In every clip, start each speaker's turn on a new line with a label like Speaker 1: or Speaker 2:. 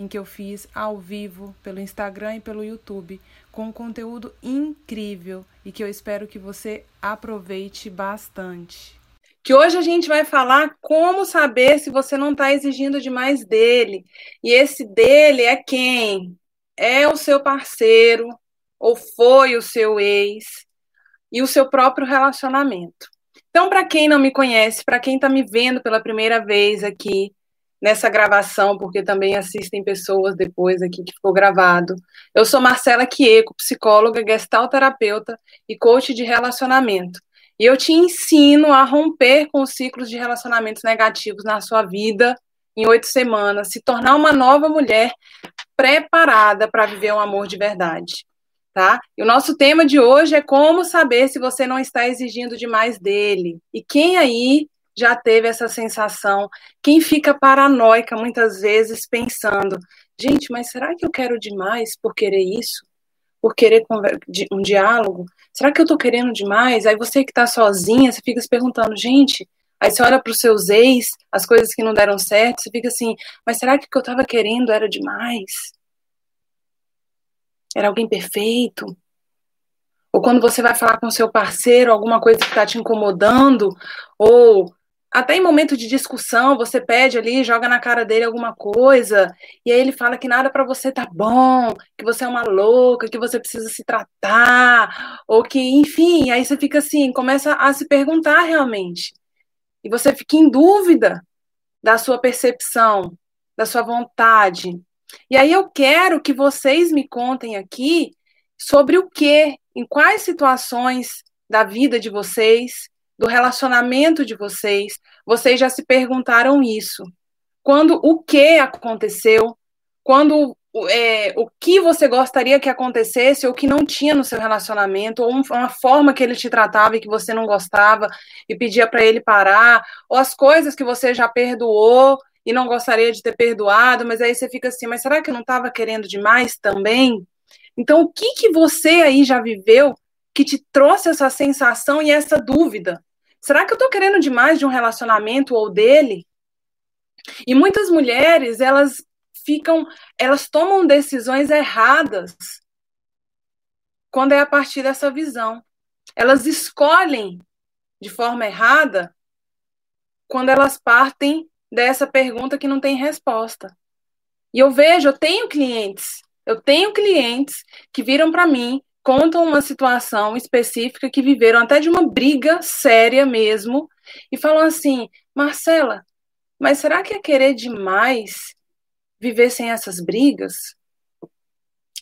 Speaker 1: em que eu fiz ao vivo pelo Instagram e pelo YouTube, com um conteúdo incrível e que eu espero que você aproveite bastante. Que hoje a gente vai falar como saber se você não está exigindo demais dele. E esse dele é quem? É o seu parceiro, ou foi o seu ex, e o seu próprio relacionamento. Então, para quem não me conhece, para quem está me vendo pela primeira vez aqui, nessa gravação, porque também assistem pessoas depois aqui que ficou gravado. Eu sou Marcela Quieco, psicóloga, gestalterapeuta e coach de relacionamento. E eu te ensino a romper com os ciclos de relacionamentos negativos na sua vida em oito semanas, se tornar uma nova mulher preparada para viver um amor de verdade. Tá? E o nosso tema de hoje é como saber se você não está exigindo demais dele. E quem aí já teve essa sensação. Quem fica paranoica muitas vezes pensando, gente, mas será que eu quero demais por querer isso? Por querer um diálogo? Será que eu tô querendo demais? Aí você que tá sozinha, você fica se perguntando, gente, aí você olha para os seus ex, as coisas que não deram certo, você fica assim, mas será que o que eu tava querendo era demais? Era alguém perfeito? Ou quando você vai falar com seu parceiro alguma coisa que está te incomodando, ou até em momento de discussão, você pede ali, joga na cara dele alguma coisa, e aí ele fala que nada para você tá bom, que você é uma louca, que você precisa se tratar, ou que, enfim, aí você fica assim, começa a se perguntar realmente. E você fica em dúvida da sua percepção, da sua vontade. E aí eu quero que vocês me contem aqui sobre o que, em quais situações da vida de vocês do relacionamento de vocês, vocês já se perguntaram isso. Quando o que aconteceu, quando é, o que você gostaria que acontecesse ou que não tinha no seu relacionamento, ou uma forma que ele te tratava e que você não gostava e pedia para ele parar, ou as coisas que você já perdoou e não gostaria de ter perdoado, mas aí você fica assim, mas será que eu não estava querendo demais também? Então, o que que você aí já viveu que te trouxe essa sensação e essa dúvida? Será que eu estou querendo demais de um relacionamento ou dele? E muitas mulheres, elas ficam, elas tomam decisões erradas quando é a partir dessa visão. Elas escolhem de forma errada quando elas partem dessa pergunta que não tem resposta. E eu vejo, eu tenho clientes, eu tenho clientes que viram para mim contam uma situação específica que viveram até de uma briga séria mesmo e falam assim: Marcela, mas será que é querer demais viver sem essas brigas?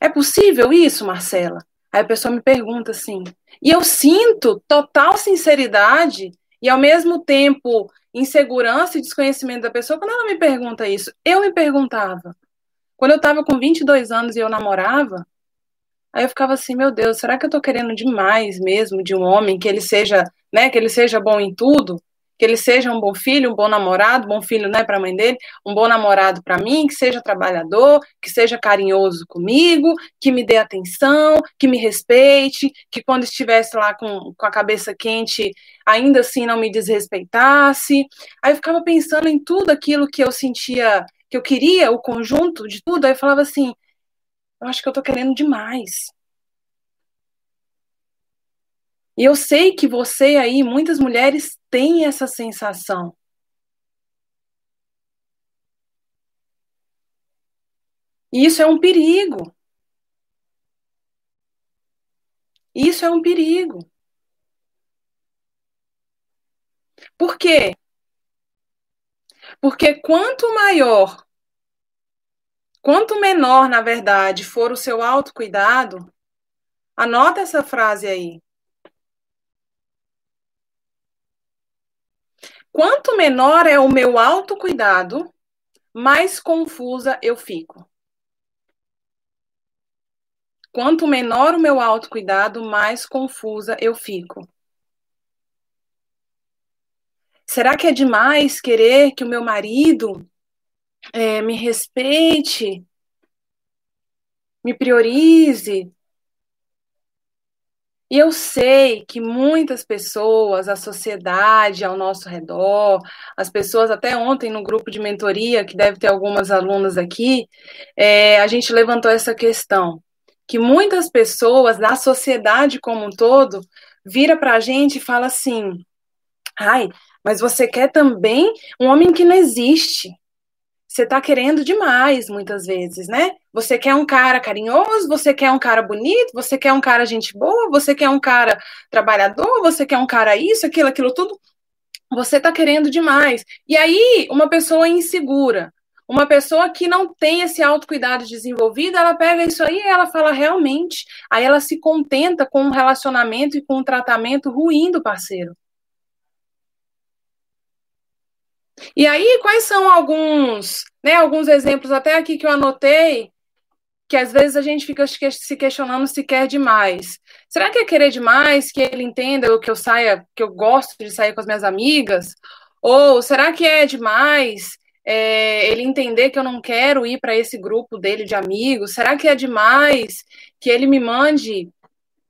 Speaker 1: É possível isso, Marcela? Aí a pessoa me pergunta assim. E eu sinto total sinceridade e ao mesmo tempo insegurança e desconhecimento da pessoa quando ela me pergunta isso. Eu me perguntava. Quando eu estava com 22 anos e eu namorava, Aí eu ficava assim, meu Deus, será que eu tô querendo demais mesmo de um homem que ele seja, né, que ele seja bom em tudo, que ele seja um bom filho, um bom namorado, bom filho, né, para mãe dele, um bom namorado para mim, que seja trabalhador, que seja carinhoso comigo, que me dê atenção, que me respeite, que quando estivesse lá com, com a cabeça quente, ainda assim não me desrespeitasse. Aí eu ficava pensando em tudo aquilo que eu sentia, que eu queria, o conjunto de tudo, aí eu falava assim, eu acho que eu tô querendo demais. E eu sei que você aí, muitas mulheres têm essa sensação. E isso é um perigo. Isso é um perigo. Por quê? Porque quanto maior Quanto menor, na verdade, for o seu autocuidado, anota essa frase aí. Quanto menor é o meu autocuidado, mais confusa eu fico. quanto menor o meu autocuidado, mais confusa eu fico. Será que é demais querer que o meu marido é, me respeite, me priorize, e eu sei que muitas pessoas, a sociedade ao nosso redor, as pessoas, até ontem no grupo de mentoria, que deve ter algumas alunas aqui, é, a gente levantou essa questão. Que muitas pessoas da sociedade como um todo vira para a gente e fala assim: ai, mas você quer também um homem que não existe você está querendo demais, muitas vezes, né? Você quer um cara carinhoso, você quer um cara bonito, você quer um cara gente boa, você quer um cara trabalhador, você quer um cara isso, aquilo, aquilo tudo. Você está querendo demais. E aí, uma pessoa insegura, uma pessoa que não tem esse autocuidado desenvolvido, ela pega isso aí e ela fala realmente. Aí ela se contenta com um relacionamento e com um tratamento ruim do parceiro. E aí, quais são alguns, né, alguns exemplos até aqui que eu anotei, que às vezes a gente fica se questionando se quer demais. Será que é querer demais que ele entenda que eu saia, que eu gosto de sair com as minhas amigas? Ou será que é demais é, ele entender que eu não quero ir para esse grupo dele de amigos? Será que é demais que ele me mande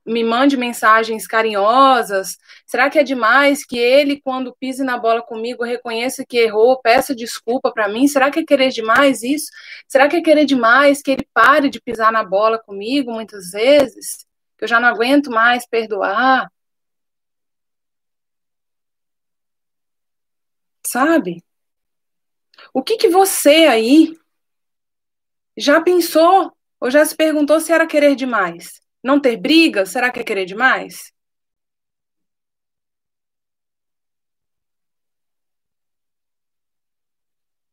Speaker 1: me mande mensagens carinhosas? Será que é demais que ele, quando pise na bola comigo, reconheça que errou, peça desculpa para mim? Será que é querer demais isso? Será que é querer demais que ele pare de pisar na bola comigo muitas vezes? Que eu já não aguento mais perdoar? Sabe? O que, que você aí já pensou ou já se perguntou se era querer demais? Não ter briga, será que é querer demais?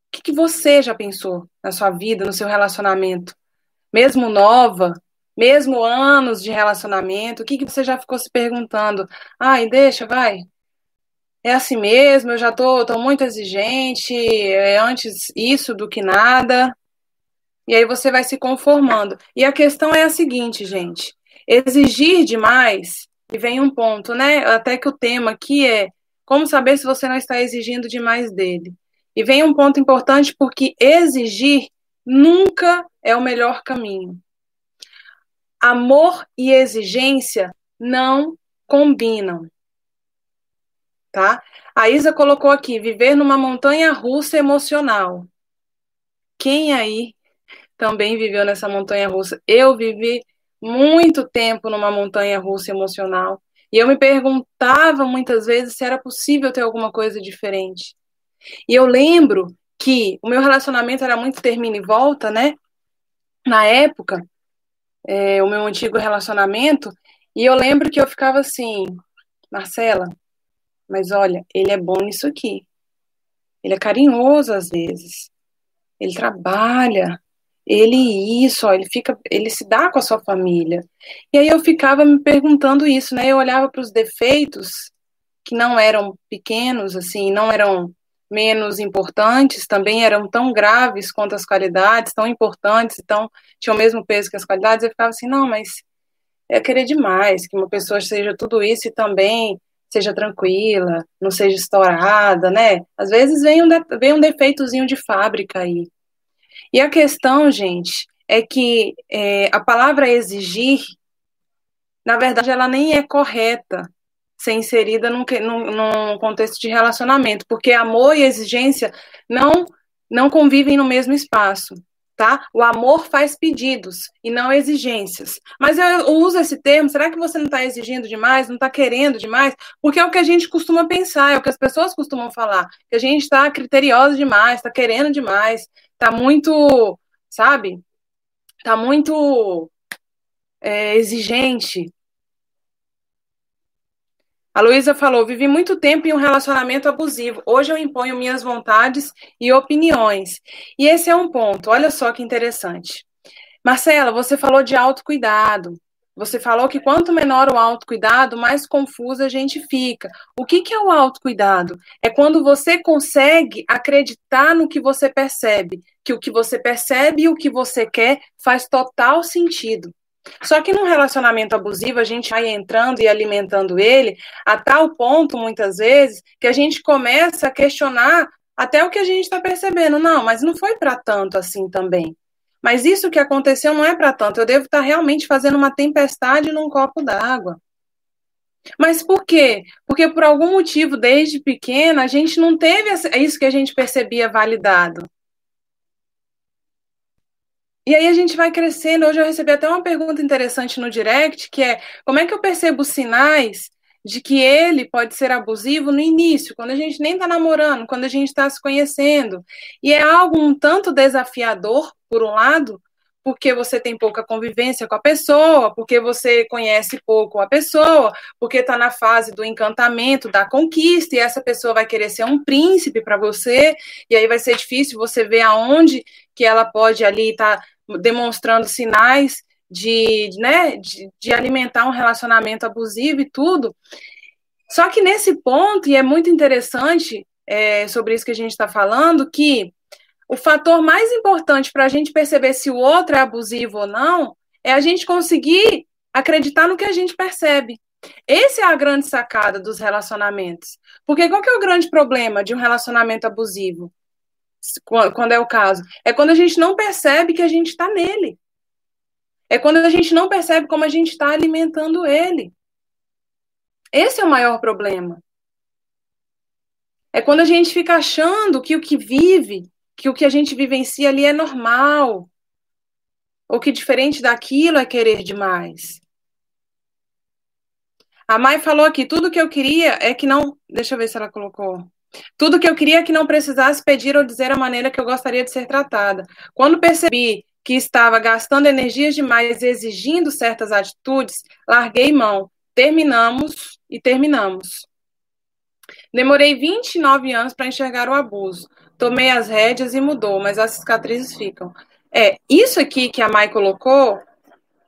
Speaker 1: O que, que você já pensou na sua vida, no seu relacionamento? Mesmo nova, mesmo anos de relacionamento, o que, que você já ficou se perguntando? Ai, deixa, vai. É assim mesmo, eu já tô, tô muito exigente, é antes isso do que nada. E aí você vai se conformando. E a questão é a seguinte, gente: exigir demais, e vem um ponto, né? Até que o tema aqui é como saber se você não está exigindo demais dele. E vem um ponto importante porque exigir nunca é o melhor caminho. Amor e exigência não combinam. Tá? A Isa colocou aqui: viver numa montanha russa emocional. Quem aí também viveu nessa montanha russa. Eu vivi muito tempo numa montanha russa emocional. E eu me perguntava muitas vezes se era possível ter alguma coisa diferente. E eu lembro que o meu relacionamento era muito termina e volta, né? Na época, é, o meu antigo relacionamento, e eu lembro que eu ficava assim, Marcela, mas olha, ele é bom nisso aqui. Ele é carinhoso às vezes. Ele trabalha, ele isso, ó, ele fica, ele se dá com a sua família. E aí eu ficava me perguntando isso, né? Eu olhava para os defeitos que não eram pequenos, assim, não eram menos importantes, também eram tão graves quanto as qualidades, tão importantes, então tinham o mesmo peso que as qualidades. Eu ficava assim, não, mas é querer demais que uma pessoa seja tudo isso e também seja tranquila, não seja estourada, né? Às vezes vem um, de, vem um defeitozinho de fábrica aí. E a questão, gente, é que é, a palavra exigir, na verdade, ela nem é correta ser inserida num, num, num contexto de relacionamento, porque amor e exigência não, não convivem no mesmo espaço tá? O amor faz pedidos e não exigências. Mas eu uso esse termo, será que você não está exigindo demais, não está querendo demais? Porque é o que a gente costuma pensar, é o que as pessoas costumam falar, que a gente está criteriosa demais, está querendo demais, está muito, sabe? Está muito é, exigente. A Luísa falou: vivi muito tempo em um relacionamento abusivo. Hoje eu imponho minhas vontades e opiniões. E esse é um ponto. Olha só que interessante. Marcela, você falou de autocuidado. Você falou que quanto menor o autocuidado, mais confusa a gente fica. O que, que é o autocuidado? É quando você consegue acreditar no que você percebe, que o que você percebe e o que você quer faz total sentido. Só que num relacionamento abusivo, a gente vai entrando e alimentando ele a tal ponto, muitas vezes, que a gente começa a questionar até o que a gente está percebendo. Não, mas não foi para tanto assim também. Mas isso que aconteceu não é para tanto. Eu devo estar tá realmente fazendo uma tempestade num copo d'água. Mas por quê? Porque por algum motivo, desde pequena, a gente não teve isso que a gente percebia validado. E aí a gente vai crescendo. Hoje eu recebi até uma pergunta interessante no direct, que é como é que eu percebo os sinais de que ele pode ser abusivo no início, quando a gente nem está namorando, quando a gente está se conhecendo. E é algo um tanto desafiador, por um lado, porque você tem pouca convivência com a pessoa, porque você conhece pouco a pessoa, porque está na fase do encantamento, da conquista, e essa pessoa vai querer ser um príncipe para você, e aí vai ser difícil você ver aonde que ela pode ali estar tá demonstrando sinais de, né, de, de alimentar um relacionamento abusivo e tudo. Só que nesse ponto, e é muito interessante é, sobre isso que a gente está falando, que o fator mais importante para a gente perceber se o outro é abusivo ou não é a gente conseguir acreditar no que a gente percebe. Essa é a grande sacada dos relacionamentos. Porque qual que é o grande problema de um relacionamento abusivo? Quando é o caso? É quando a gente não percebe que a gente está nele. É quando a gente não percebe como a gente está alimentando ele. Esse é o maior problema. É quando a gente fica achando que o que vive que o que a gente vivencia ali é normal, ou que diferente daquilo é querer demais. A Mai falou aqui, tudo que eu queria é que não. Deixa eu ver se ela colocou. Tudo que eu queria é que não precisasse pedir ou dizer a maneira que eu gostaria de ser tratada. Quando percebi que estava gastando energias demais exigindo certas atitudes, larguei mão. Terminamos e terminamos. Demorei 29 anos para enxergar o abuso tomei as rédeas e mudou, mas as cicatrizes ficam. É, isso aqui que a Mai colocou,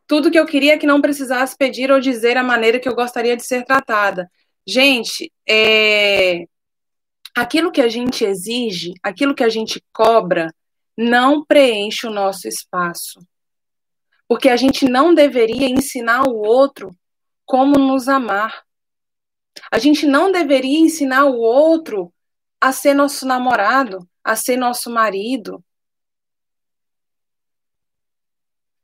Speaker 1: tudo que eu queria que não precisasse pedir ou dizer a maneira que eu gostaria de ser tratada. Gente, é, aquilo que a gente exige, aquilo que a gente cobra, não preenche o nosso espaço. Porque a gente não deveria ensinar o outro como nos amar. A gente não deveria ensinar o outro a ser nosso namorado, a ser nosso marido.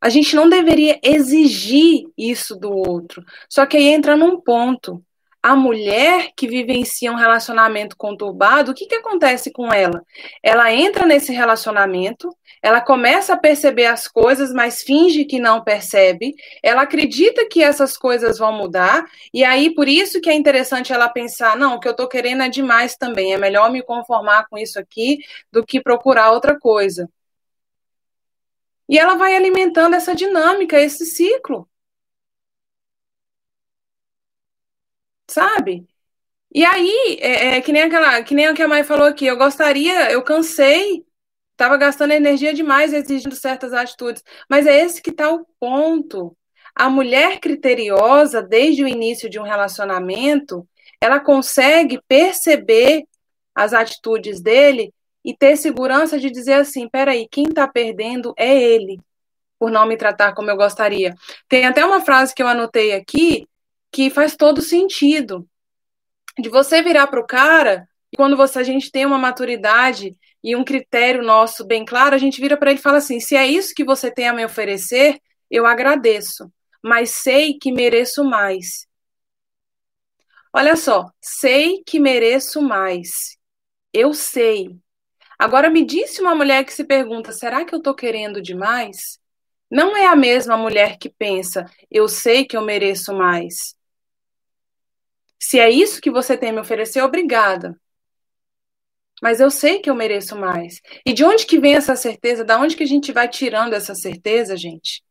Speaker 1: A gente não deveria exigir isso do outro. Só que aí entra num ponto. A mulher que vivencia um relacionamento conturbado, o que, que acontece com ela? Ela entra nesse relacionamento, ela começa a perceber as coisas, mas finge que não percebe. Ela acredita que essas coisas vão mudar, e aí por isso que é interessante ela pensar: não, o que eu estou querendo é demais também, é melhor me conformar com isso aqui do que procurar outra coisa. E ela vai alimentando essa dinâmica, esse ciclo. Sabe? E aí, é, é, que nem aquela, que nem a que a Mai falou aqui, eu gostaria, eu cansei Estava gastando energia demais exigindo certas atitudes. Mas é esse que está o ponto. A mulher criteriosa, desde o início de um relacionamento, ela consegue perceber as atitudes dele e ter segurança de dizer assim: peraí, quem está perdendo é ele, por não me tratar como eu gostaria. Tem até uma frase que eu anotei aqui que faz todo sentido. De você virar para o cara, e quando você, a gente tem uma maturidade e um critério nosso bem claro, a gente vira para ele e fala assim: se é isso que você tem a me oferecer, eu agradeço, mas sei que mereço mais. Olha só, sei que mereço mais. Eu sei. Agora me disse uma mulher que se pergunta: será que eu estou querendo demais? Não é a mesma mulher que pensa: eu sei que eu mereço mais. Se é isso que você tem a me oferecer, obrigada mas eu sei que eu mereço mais. E de onde que vem essa certeza? Da onde que a gente vai tirando essa certeza, gente?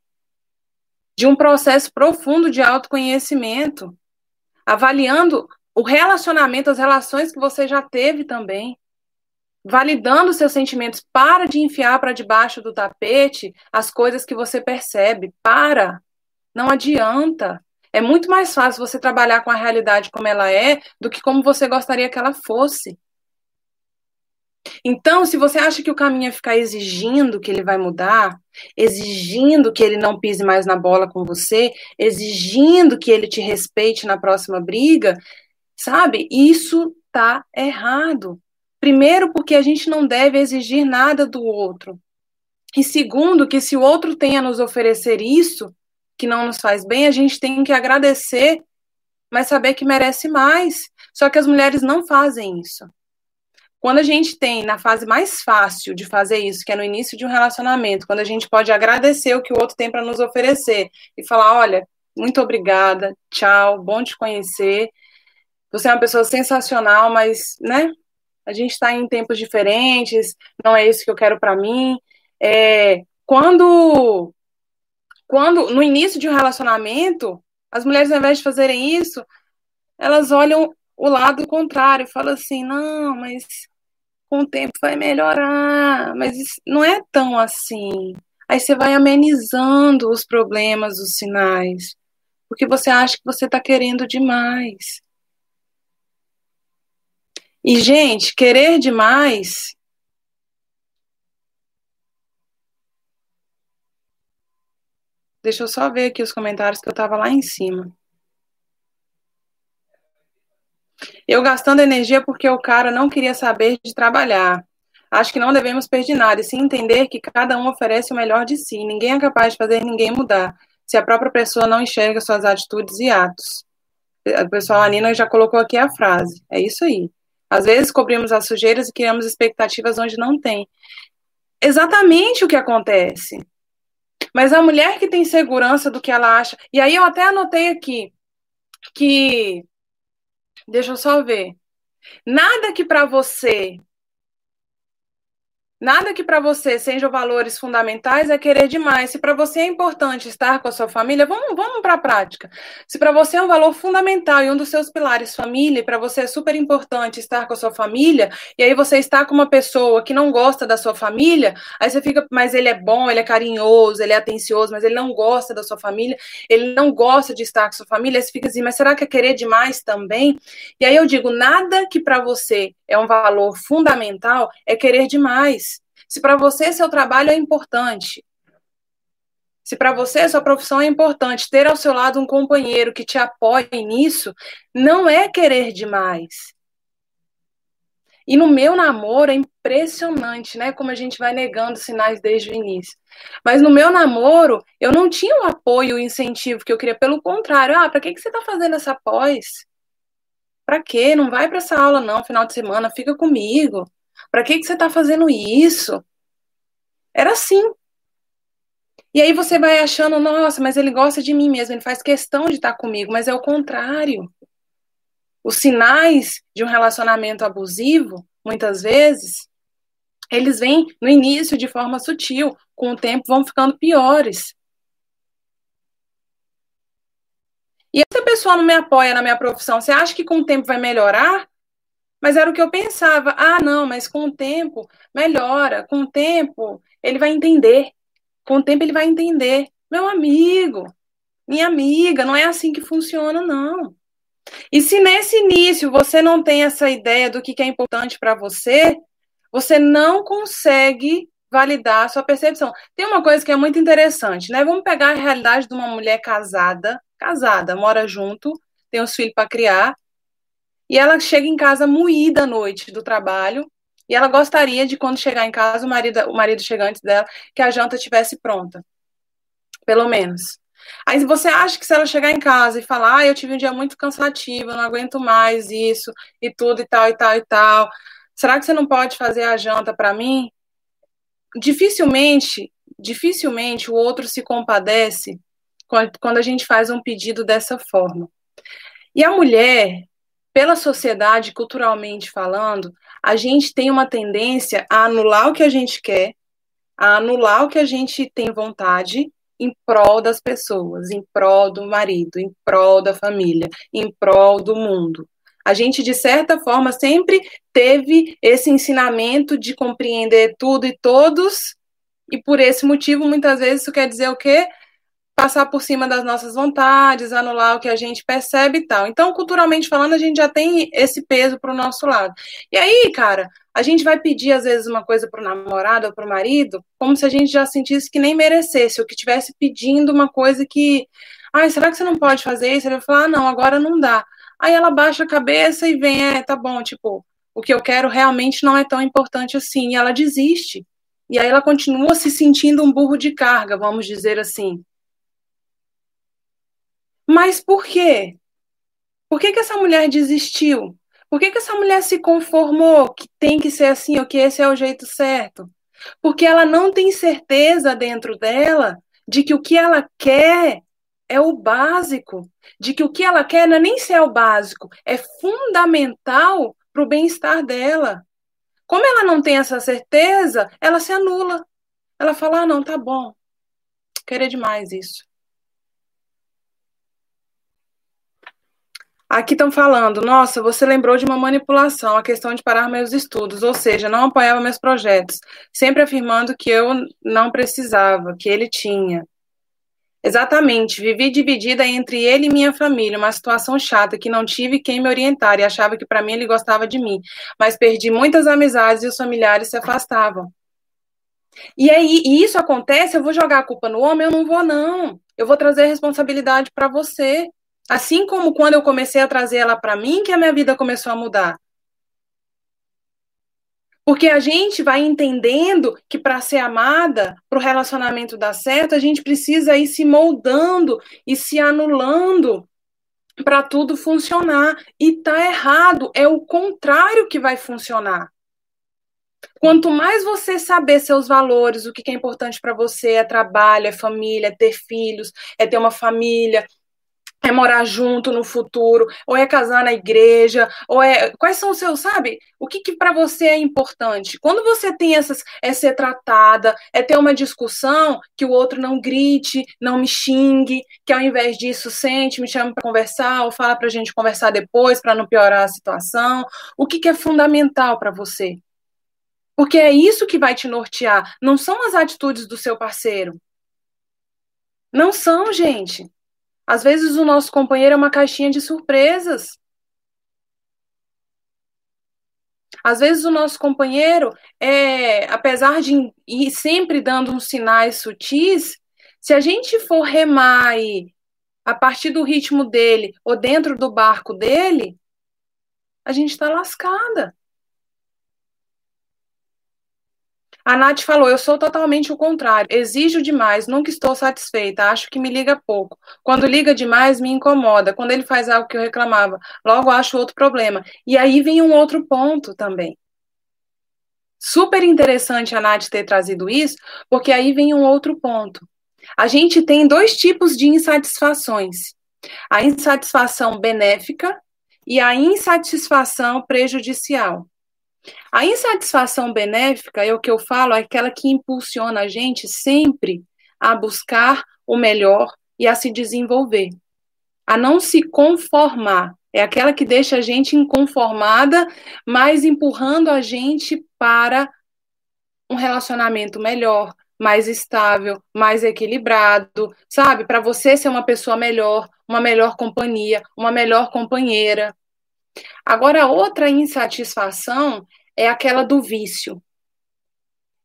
Speaker 1: De um processo profundo de autoconhecimento, avaliando o relacionamento, as relações que você já teve também, validando seus sentimentos. Para de enfiar para debaixo do tapete as coisas que você percebe. Para. Não adianta. É muito mais fácil você trabalhar com a realidade como ela é do que como você gostaria que ela fosse. Então, se você acha que o caminho é ficar exigindo que ele vai mudar, exigindo que ele não pise mais na bola com você, exigindo que ele te respeite na próxima briga, sabe? Isso tá errado. Primeiro, porque a gente não deve exigir nada do outro. E segundo, que se o outro tem a nos oferecer isso, que não nos faz bem, a gente tem que agradecer, mas saber que merece mais. Só que as mulheres não fazem isso. Quando a gente tem na fase mais fácil de fazer isso, que é no início de um relacionamento, quando a gente pode agradecer o que o outro tem para nos oferecer e falar: olha, muito obrigada, tchau, bom te conhecer. Você é uma pessoa sensacional, mas, né? A gente está em tempos diferentes, não é isso que eu quero para mim. É, quando, quando, no início de um relacionamento, as mulheres, ao invés de fazerem isso, elas olham o lado contrário, falam assim: não, mas com o tempo vai melhorar, mas não é tão assim. Aí você vai amenizando os problemas, os sinais, porque você acha que você está querendo demais. E, gente, querer demais. Deixa eu só ver aqui os comentários que eu estava lá em cima. Eu gastando energia porque o cara não queria saber de trabalhar. Acho que não devemos perder nada, e sim entender que cada um oferece o melhor de si. Ninguém é capaz de fazer ninguém mudar, se a própria pessoa não enxerga suas atitudes e atos. O pessoal, a Nina já colocou aqui a frase. É isso aí. Às vezes cobrimos as sujeiras e criamos expectativas onde não tem. Exatamente o que acontece. Mas a mulher que tem segurança do que ela acha. E aí eu até anotei aqui que. Deixa eu só ver. Nada que para você Nada que para você sejam valores fundamentais é querer demais. Se para você é importante estar com a sua família, vamos, vamos para a prática. Se para você é um valor fundamental e um dos seus pilares família, e para você é super importante estar com a sua família, e aí você está com uma pessoa que não gosta da sua família, aí você fica, mas ele é bom, ele é carinhoso, ele é atencioso, mas ele não gosta da sua família, ele não gosta de estar com a sua família, aí você fica assim, mas será que é querer demais também? E aí eu digo, nada que para você é um valor fundamental é querer demais. Se para você seu trabalho é importante, se para você sua profissão é importante, ter ao seu lado um companheiro que te apoie nisso, não é querer demais. E no meu namoro é impressionante, né? Como a gente vai negando sinais desde o início. Mas no meu namoro, eu não tinha o apoio, o incentivo que eu queria. Pelo contrário, ah, para que, que você está fazendo essa pós? Para quê? Não vai para essa aula, não, final de semana, fica comigo. Para que, que você está fazendo isso? Era assim. E aí você vai achando, nossa, mas ele gosta de mim mesmo, ele faz questão de estar comigo, mas é o contrário. Os sinais de um relacionamento abusivo, muitas vezes, eles vêm no início de forma sutil, com o tempo vão ficando piores. E se a pessoa não me apoia na minha profissão, você acha que com o tempo vai melhorar? Mas era o que eu pensava. Ah, não, mas com o tempo melhora. Com o tempo ele vai entender. Com o tempo ele vai entender. Meu amigo, minha amiga, não é assim que funciona, não. E se nesse início você não tem essa ideia do que é importante para você, você não consegue validar a sua percepção. Tem uma coisa que é muito interessante, né? Vamos pegar a realidade de uma mulher casada, casada, mora junto, tem os filhos para criar, e ela chega em casa moída à noite do trabalho, e ela gostaria de, quando chegar em casa, o marido, o marido chega antes dela, que a janta estivesse pronta. Pelo menos. Aí você acha que se ela chegar em casa e falar, ah, eu tive um dia muito cansativo, não aguento mais isso, e tudo, e tal, e tal, e tal, será que você não pode fazer a janta para mim? Dificilmente, dificilmente o outro se compadece quando a gente faz um pedido dessa forma. E a mulher, pela sociedade, culturalmente falando, a gente tem uma tendência a anular o que a gente quer, a anular o que a gente tem vontade em prol das pessoas, em prol do marido, em prol da família, em prol do mundo. A gente, de certa forma, sempre teve esse ensinamento de compreender tudo e todos, e por esse motivo, muitas vezes, isso quer dizer o quê? Passar por cima das nossas vontades, anular o que a gente percebe e tal. Então, culturalmente falando, a gente já tem esse peso para o nosso lado. E aí, cara, a gente vai pedir às vezes uma coisa para o namorado ou para o marido, como se a gente já sentisse que nem merecesse, ou que estivesse pedindo uma coisa que, ai, será que você não pode fazer isso? Ele vai falar, ah, não, agora não dá. Aí ela baixa a cabeça e vem, é, tá bom, tipo, o que eu quero realmente não é tão importante assim. E ela desiste. E aí ela continua se sentindo um burro de carga, vamos dizer assim. Mas por quê? Por que, que essa mulher desistiu? Por que, que essa mulher se conformou que tem que ser assim, ou que esse é o jeito certo? Porque ela não tem certeza dentro dela de que o que ela quer é o básico, de que o que ela quer não é nem ser o básico, é fundamental para o bem-estar dela. Como ela não tem essa certeza, ela se anula. Ela fala: ah, não, tá bom. Querer demais isso. Aqui estão falando, nossa, você lembrou de uma manipulação, a questão de parar meus estudos, ou seja, não apoiava meus projetos, sempre afirmando que eu não precisava, que ele tinha. Exatamente, vivi dividida entre ele e minha família, uma situação chata que não tive quem me orientar e achava que para mim ele gostava de mim, mas perdi muitas amizades e os familiares se afastavam. E aí, e isso acontece, eu vou jogar a culpa no homem? Eu não vou, não. Eu vou trazer responsabilidade para você. Assim como quando eu comecei a trazer ela para mim, que a minha vida começou a mudar. Porque a gente vai entendendo que para ser amada, para o relacionamento dar certo, a gente precisa ir se moldando e se anulando para tudo funcionar. E tá errado, é o contrário que vai funcionar. Quanto mais você saber seus valores, o que é importante para você, é trabalho, é família, é ter filhos, é ter uma família, é morar junto no futuro, ou é casar na igreja, ou é quais são os seus, sabe? O que, que para você é importante? Quando você tem essas é ser tratada, é ter uma discussão que o outro não grite, não me xingue, que ao invés disso sente, me chama para conversar ou fala para a gente conversar depois para não piorar a situação. O que, que é fundamental para você? Porque é isso que vai te nortear, não são as atitudes do seu parceiro. Não são, gente. Às vezes o nosso companheiro é uma caixinha de surpresas. Às vezes o nosso companheiro, é, apesar de ir sempre dando uns sinais sutis, se a gente for remar e, a partir do ritmo dele ou dentro do barco dele, a gente está lascada. A Nath falou: eu sou totalmente o contrário. Exijo demais, nunca estou satisfeita, acho que me liga pouco. Quando liga demais, me incomoda. Quando ele faz algo que eu reclamava, logo acho outro problema. E aí vem um outro ponto também. Super interessante a Nath ter trazido isso, porque aí vem um outro ponto. A gente tem dois tipos de insatisfações: a insatisfação benéfica e a insatisfação prejudicial. A insatisfação benéfica, é o que eu falo, é aquela que impulsiona a gente sempre a buscar o melhor e a se desenvolver, a não se conformar. É aquela que deixa a gente inconformada, mas empurrando a gente para um relacionamento melhor, mais estável, mais equilibrado, sabe? Para você ser uma pessoa melhor, uma melhor companhia, uma melhor companheira. Agora, outra insatisfação é aquela do vício.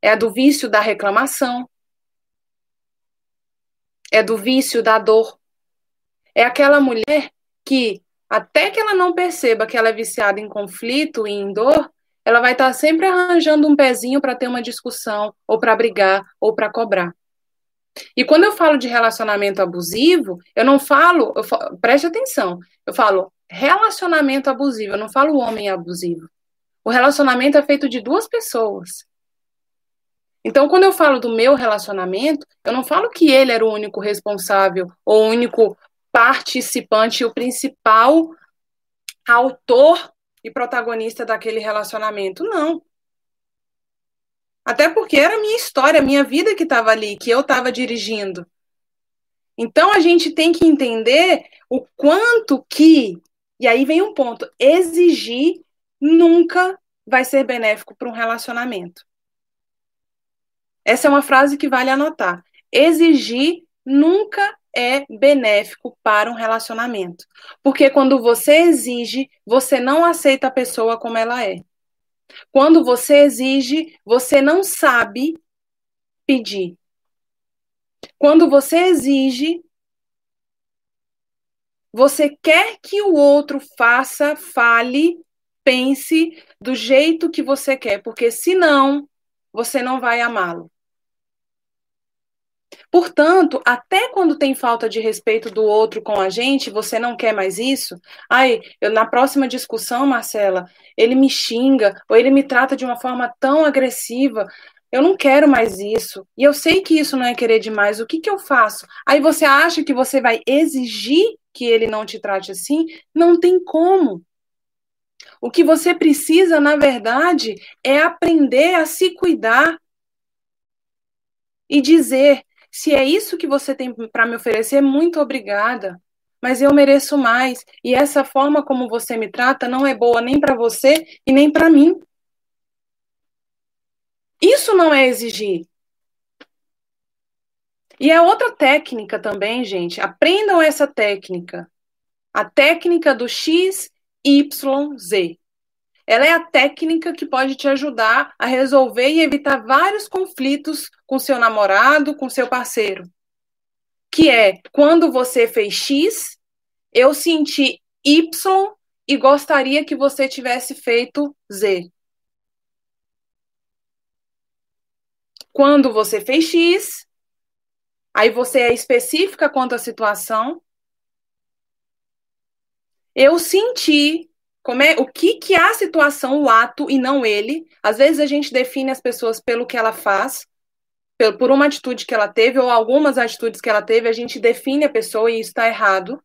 Speaker 1: É a do vício da reclamação. É do vício da dor. É aquela mulher que, até que ela não perceba que ela é viciada em conflito e em dor, ela vai estar sempre arranjando um pezinho para ter uma discussão, ou para brigar, ou para cobrar. E quando eu falo de relacionamento abusivo, eu não falo, eu falo, preste atenção, eu falo relacionamento abusivo, eu não falo homem abusivo. O relacionamento é feito de duas pessoas. Então, quando eu falo do meu relacionamento, eu não falo que ele era o único responsável, ou o único participante, o principal autor e protagonista daquele relacionamento. Não. Até porque era a minha história, a minha vida que estava ali, que eu estava dirigindo. Então a gente tem que entender o quanto que, e aí vem um ponto, exigir nunca vai ser benéfico para um relacionamento. Essa é uma frase que vale anotar. Exigir nunca é benéfico para um relacionamento. Porque quando você exige, você não aceita a pessoa como ela é. Quando você exige, você não sabe pedir. Quando você exige, você quer que o outro faça, fale, pense do jeito que você quer, porque senão você não vai amá-lo. Portanto, até quando tem falta de respeito do outro com a gente, você não quer mais isso? Ai, eu, na próxima discussão, Marcela, ele me xinga ou ele me trata de uma forma tão agressiva. Eu não quero mais isso. E eu sei que isso não é querer demais. O que, que eu faço? Aí você acha que você vai exigir que ele não te trate assim? Não tem como. O que você precisa, na verdade, é aprender a se cuidar e dizer: se é isso que você tem para me oferecer, muito obrigada. Mas eu mereço mais. E essa forma como você me trata não é boa nem para você e nem para mim. Isso não é exigir. E é outra técnica também, gente. Aprendam essa técnica. A técnica do X, Y, Z. Ela é a técnica que pode te ajudar a resolver e evitar vários conflitos com seu namorado, com seu parceiro. Que é quando você fez X, eu senti Y e gostaria que você tivesse feito Z. Quando você fez X, aí você é específica quanto à situação. Eu senti como é, o que, que é a situação, o ato e não ele. Às vezes a gente define as pessoas pelo que ela faz, por uma atitude que ela teve, ou algumas atitudes que ela teve, a gente define a pessoa e isso está errado.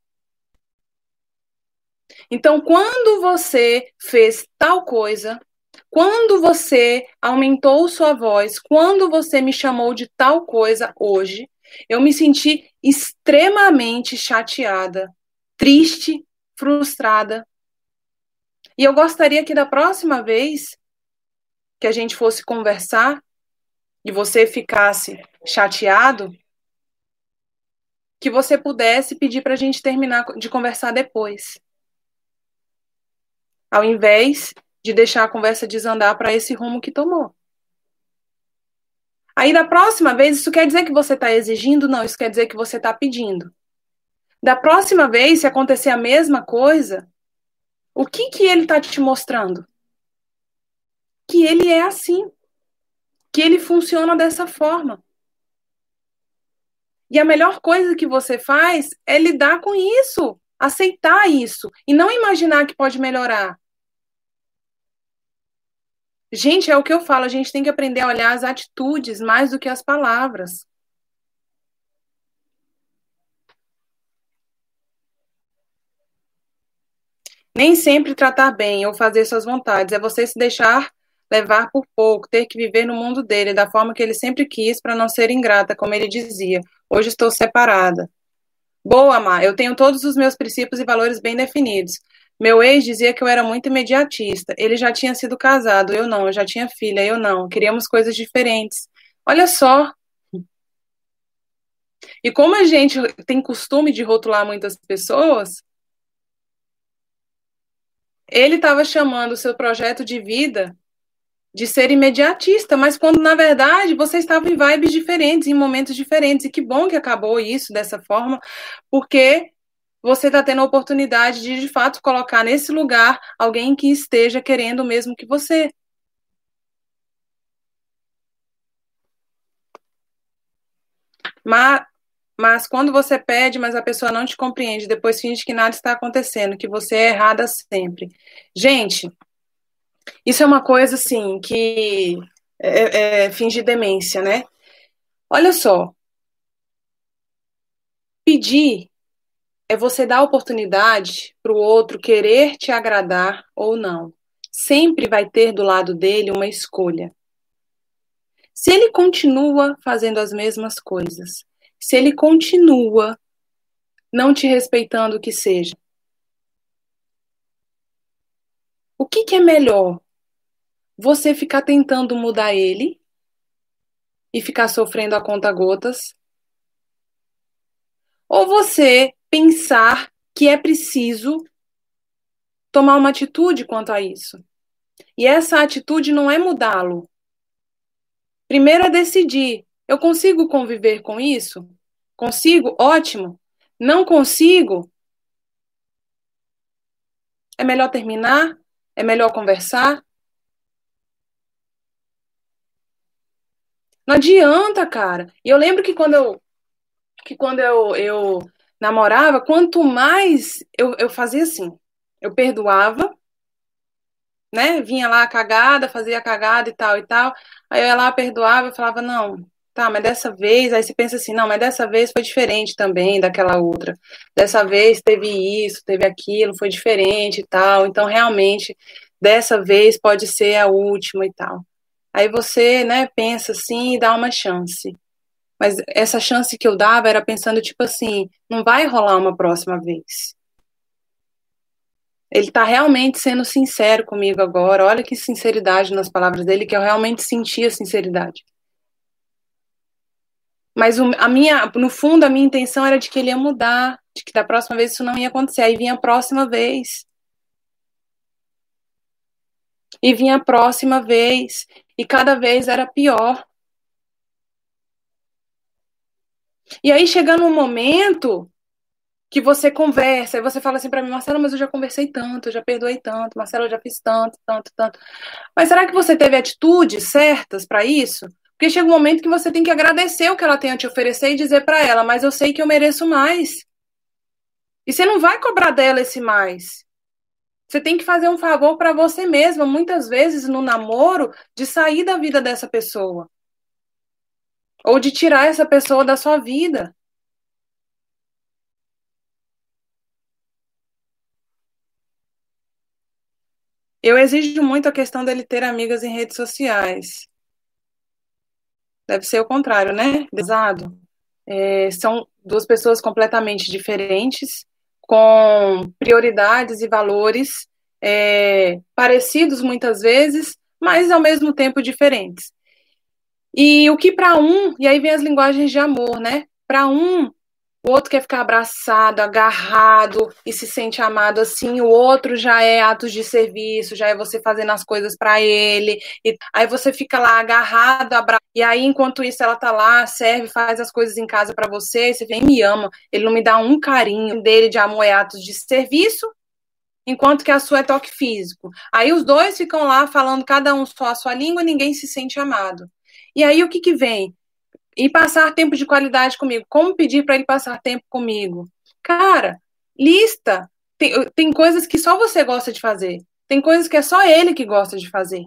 Speaker 1: Então, quando você fez tal coisa, quando você aumentou sua voz, quando você me chamou de tal coisa hoje, eu me senti extremamente chateada, triste, frustrada, e eu gostaria que da próxima vez que a gente fosse conversar e você ficasse chateado, que você pudesse pedir para a gente terminar de conversar depois. Ao invés de deixar a conversa desandar para esse rumo que tomou. Aí, da próxima vez, isso quer dizer que você está exigindo? Não, isso quer dizer que você está pedindo. Da próxima vez, se acontecer a mesma coisa, o que que ele está te mostrando? Que ele é assim. Que ele funciona dessa forma. E a melhor coisa que você faz é lidar com isso, aceitar isso e não imaginar que pode melhorar. Gente, é o que eu falo, a gente tem que aprender a olhar as atitudes mais do que as palavras. Nem sempre tratar bem ou fazer suas vontades é você se deixar levar por pouco, ter que viver no mundo dele da forma que ele sempre quis para não ser ingrata, como ele dizia. Hoje estou separada. Boa, Má, eu tenho todos os meus princípios e valores bem definidos. Meu ex dizia que eu era muito imediatista. Ele já tinha sido casado, eu não, eu já tinha filha, eu não. Queríamos coisas diferentes. Olha só. E como a gente tem costume de rotular muitas pessoas, ele estava chamando o seu projeto de vida de ser imediatista, mas quando na verdade você estava em vibes diferentes, em momentos diferentes. E que bom que acabou isso dessa forma, porque você está tendo a oportunidade de de fato colocar nesse lugar alguém que esteja querendo o mesmo que você. Mas mas quando você pede, mas a pessoa não te compreende, depois finge que nada está acontecendo, que você é errada sempre. Gente, isso é uma coisa assim que é, é, é fingir demência, né? Olha só. Pedir é você dar oportunidade para o outro querer te agradar ou não. Sempre vai ter do lado dele uma escolha. Se ele continua fazendo as mesmas coisas, se ele continua não te respeitando o que seja? O que, que é melhor? Você ficar tentando mudar ele e ficar sofrendo a conta gotas? ou você pensar que é preciso tomar uma atitude quanto a isso. E essa atitude não é mudá-lo. Primeiro é decidir: eu consigo conviver com isso? Consigo? Ótimo. Não consigo? É melhor terminar? É melhor conversar? Não adianta, cara. E eu lembro que quando eu que quando eu, eu namorava, quanto mais eu, eu fazia assim, eu perdoava, né? Vinha lá a cagada, fazia a cagada e tal e tal. Aí eu ia lá, perdoava e falava, não, tá, mas dessa vez, aí você pensa assim, não, mas dessa vez foi diferente também daquela outra. Dessa vez teve isso, teve aquilo, foi diferente e tal. Então, realmente, dessa vez pode ser a última e tal. Aí você, né, pensa assim e dá uma chance. Mas essa chance que eu dava era pensando, tipo assim, não vai rolar uma próxima vez. Ele está realmente sendo sincero comigo agora. Olha que sinceridade nas palavras dele, que eu realmente senti a sinceridade. Mas a minha, no fundo, a minha intenção era de que ele ia mudar, de que da próxima vez isso não ia acontecer. Aí vinha a próxima vez. E vinha a próxima vez. E cada vez era pior. E aí, chegando um momento que você conversa, e você fala assim para mim, Marcelo, mas eu já conversei tanto, eu já perdoei tanto, Marcelo, eu já fiz tanto, tanto, tanto. Mas será que você teve atitudes certas para isso? Porque chega um momento que você tem que agradecer o que ela tem a te oferecer e dizer para ela, mas eu sei que eu mereço mais. E você não vai cobrar dela esse mais. Você tem que fazer um favor para você mesma, muitas vezes no namoro, de sair da vida dessa pessoa. Ou de tirar essa pessoa da sua vida. Eu exijo muito a questão dele ter amigas em redes sociais. Deve ser o contrário, né? Pesado. É, são duas pessoas completamente diferentes, com prioridades e valores é, parecidos muitas vezes, mas ao mesmo tempo diferentes. E o que para um, e aí vem as linguagens de amor, né? Para um, o outro quer ficar abraçado, agarrado e se sente amado assim, o outro já é atos de serviço, já é você fazendo as coisas para ele. E aí você fica lá agarrado, abraçado. E aí enquanto isso ela tá lá, serve, faz as coisas em casa para você, você vem me ama, ele não me dá um carinho dele de amor é atos de serviço, enquanto que a sua é toque físico. Aí os dois ficam lá falando cada um só a sua língua ninguém se sente amado. E aí o que que vem? E passar tempo de qualidade comigo. Como pedir para ele passar tempo comigo? Cara, lista. Tem, tem coisas que só você gosta de fazer. Tem coisas que é só ele que gosta de fazer.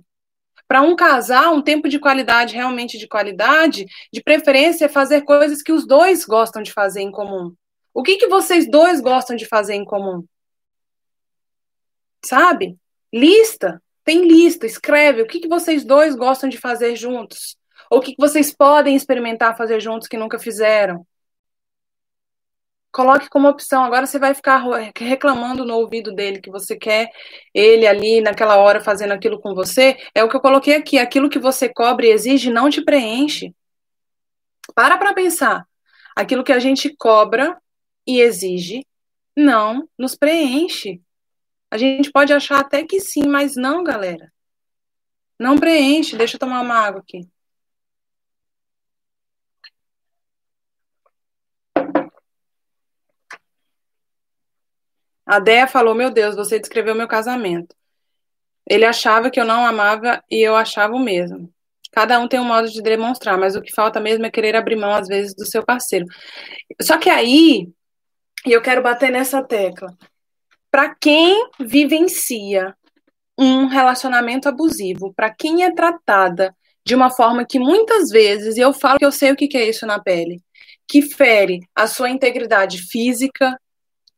Speaker 1: Para um casal, um tempo de qualidade, realmente de qualidade, de preferência é fazer coisas que os dois gostam de fazer em comum. O que, que vocês dois gostam de fazer em comum? Sabe? Lista. Tem lista, escreve o que, que vocês dois gostam de fazer juntos. Ou o que vocês podem experimentar fazer juntos que nunca fizeram? Coloque como opção. Agora você vai ficar reclamando no ouvido dele que você quer ele ali naquela hora fazendo aquilo com você. É o que eu coloquei aqui. Aquilo que você cobra e exige não te preenche. Para para pensar. Aquilo que a gente cobra e exige não nos preenche. A gente pode achar até que sim, mas não, galera. Não preenche. Deixa eu tomar uma água aqui. A Déia falou: Meu Deus, você descreveu meu casamento. Ele achava que eu não amava e eu achava o mesmo. Cada um tem um modo de demonstrar, mas o que falta mesmo é querer abrir mão, às vezes, do seu parceiro. Só que aí, e eu quero bater nessa tecla, para quem vivencia um relacionamento abusivo, para quem é tratada de uma forma que muitas vezes, e eu falo que eu sei o que é isso na pele, que fere a sua integridade física,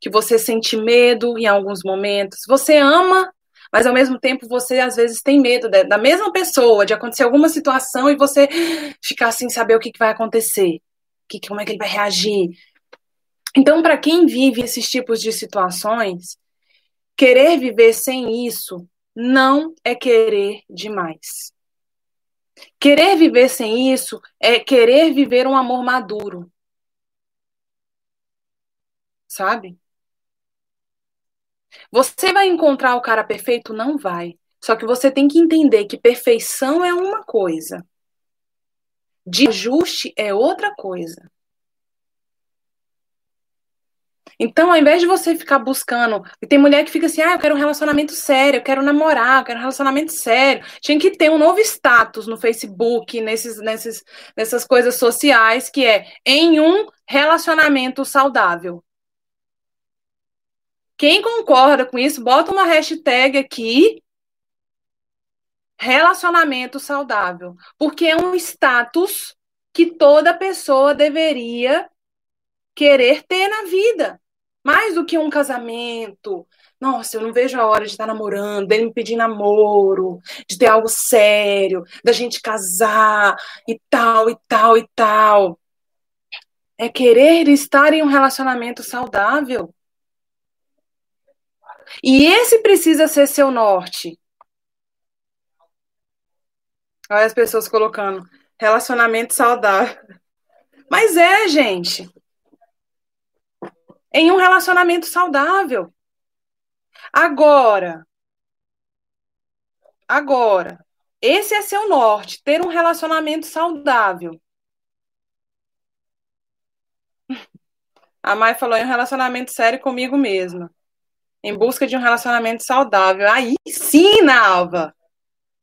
Speaker 1: que você sente medo em alguns momentos. Você ama, mas ao mesmo tempo você às vezes tem medo da mesma pessoa, de acontecer alguma situação e você ficar sem saber o que, vai acontecer, que, como é que ele vai reagir. Então, para quem vive esses tipos de situações, querer viver sem isso não é querer demais. Querer viver sem isso é querer viver um amor maduro. sabe? Você vai encontrar o cara perfeito? Não vai. Só que você tem que entender que perfeição é uma coisa, de ajuste é outra coisa. Então, ao invés de você ficar buscando. E tem mulher que fica assim, ah, eu quero um relacionamento sério, eu quero namorar, eu quero um relacionamento sério. Tinha que ter um novo status no Facebook, nesses, nesses, nessas coisas sociais, que é em um relacionamento saudável. Quem concorda com isso, bota uma hashtag aqui. Relacionamento saudável. Porque é um status que toda pessoa deveria querer ter na vida. Mais do que um casamento. Nossa, eu não vejo a hora de estar namorando, dele me pedir namoro, de ter algo sério, da gente casar e tal, e tal, e tal. É querer estar em um relacionamento saudável. E esse precisa ser seu norte. Olha as pessoas colocando relacionamento saudável. Mas é, gente em um relacionamento saudável. Agora, agora, esse é seu norte, ter um relacionamento saudável. A Mai falou em um relacionamento sério comigo mesma. Em busca de um relacionamento saudável. Aí sim, Nalva.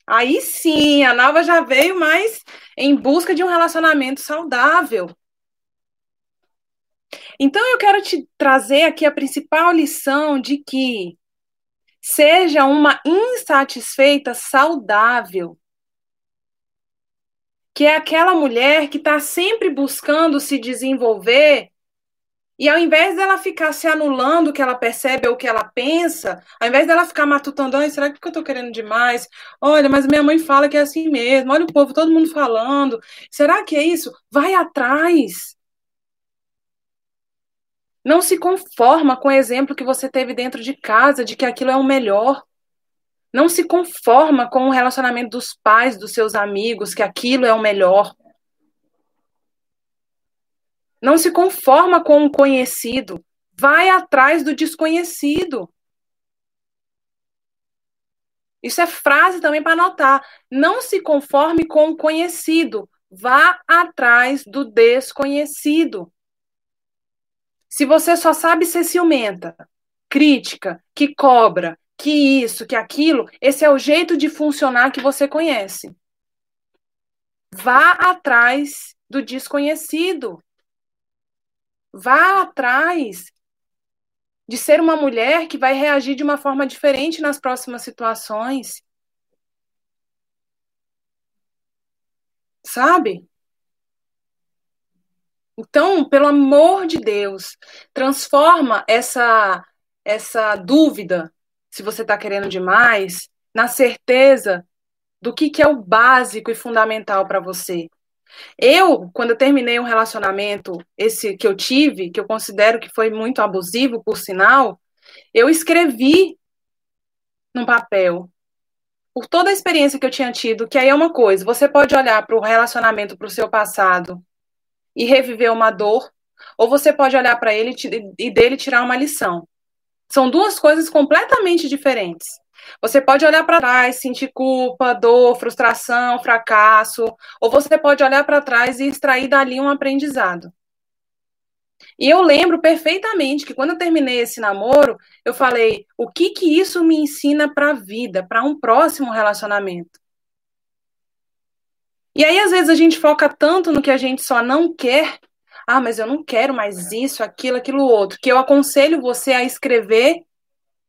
Speaker 1: Aí sim, a Nalva já veio mais em busca de um relacionamento saudável. Então, eu quero te trazer aqui a principal lição de que seja uma insatisfeita saudável. Que é aquela mulher que está sempre buscando se desenvolver e ao invés dela ficar se anulando o que ela percebe ou o que ela pensa, ao invés dela ficar matutando, será que eu estou querendo demais? Olha, mas minha mãe fala que é assim mesmo. Olha o povo, todo mundo falando. Será que é isso? Vai atrás. Não se conforma com o exemplo que você teve dentro de casa de que aquilo é o melhor. Não se conforma com o relacionamento dos pais, dos seus amigos, que aquilo é o melhor. Não se conforma com o conhecido. Vai atrás do desconhecido. Isso é frase também para anotar. Não se conforme com o conhecido. Vá atrás do desconhecido. Se você só sabe ser ciumenta, crítica, que cobra, que isso, que aquilo, esse é o jeito de funcionar que você conhece. Vá atrás do desconhecido. Vá atrás de ser uma mulher que vai reagir de uma forma diferente nas próximas situações. Sabe? Então, pelo amor de Deus, transforma essa essa dúvida, se você está querendo demais, na certeza do que, que é o básico e fundamental para você. Eu, quando eu terminei um relacionamento, esse que eu tive, que eu considero que foi muito abusivo, por sinal, eu escrevi num papel por toda a experiência que eu tinha tido, que aí é uma coisa, você pode olhar para o relacionamento, para o seu passado e reviver uma dor, ou você pode olhar para ele e dele tirar uma lição. São duas coisas completamente diferentes. Você pode olhar para trás, sentir culpa, dor, frustração, fracasso, ou você pode olhar para trás e extrair dali um aprendizado. E eu lembro perfeitamente que quando eu terminei esse namoro, eu falei: o que que isso me ensina para a vida, para um próximo relacionamento? E aí, às vezes, a gente foca tanto no que a gente só não quer. Ah, mas eu não quero mais isso, aquilo, aquilo outro. Que eu aconselho você a escrever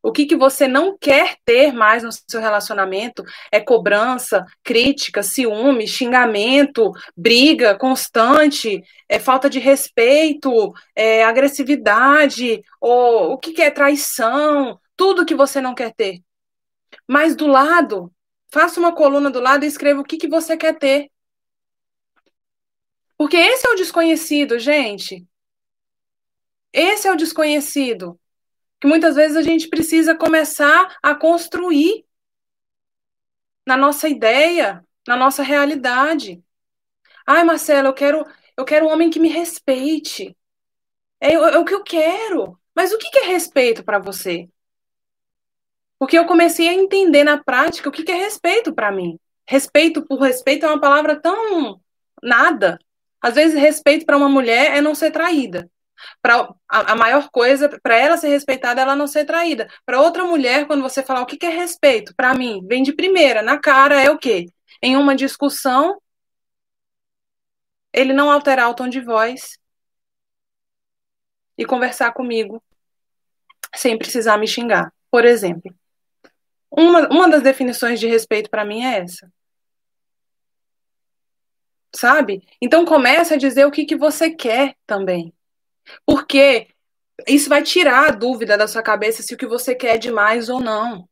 Speaker 1: o que, que você não quer ter mais no seu relacionamento. É cobrança, crítica, ciúme, xingamento, briga constante, é falta de respeito, é agressividade, ou o que, que é traição, tudo que você não quer ter. Mas do lado, faça uma coluna do lado e escreva o que, que você quer ter. Porque esse é o desconhecido, gente. Esse é o desconhecido. Que muitas vezes a gente precisa começar a construir na nossa ideia, na nossa realidade. Ai, Marcelo, eu quero, eu quero um homem que me respeite. É, é, é o que eu quero. Mas o que é respeito para você? Porque eu comecei a entender na prática o que é respeito para mim. Respeito por respeito é uma palavra tão nada. Às vezes, respeito para uma mulher é não ser traída. Para a, a, maior coisa, para ela ser respeitada, ela não ser traída. Para outra mulher, quando você falar o que, que é respeito, para mim, vem de primeira, na cara, é o quê? Em uma discussão, ele não alterar o tom de voz e conversar comigo sem precisar me xingar. Por exemplo, uma, uma das definições de respeito para mim é essa. Sabe? Então começa a dizer o que, que você quer também. Porque isso vai tirar a dúvida da sua cabeça se o que você quer é demais ou não.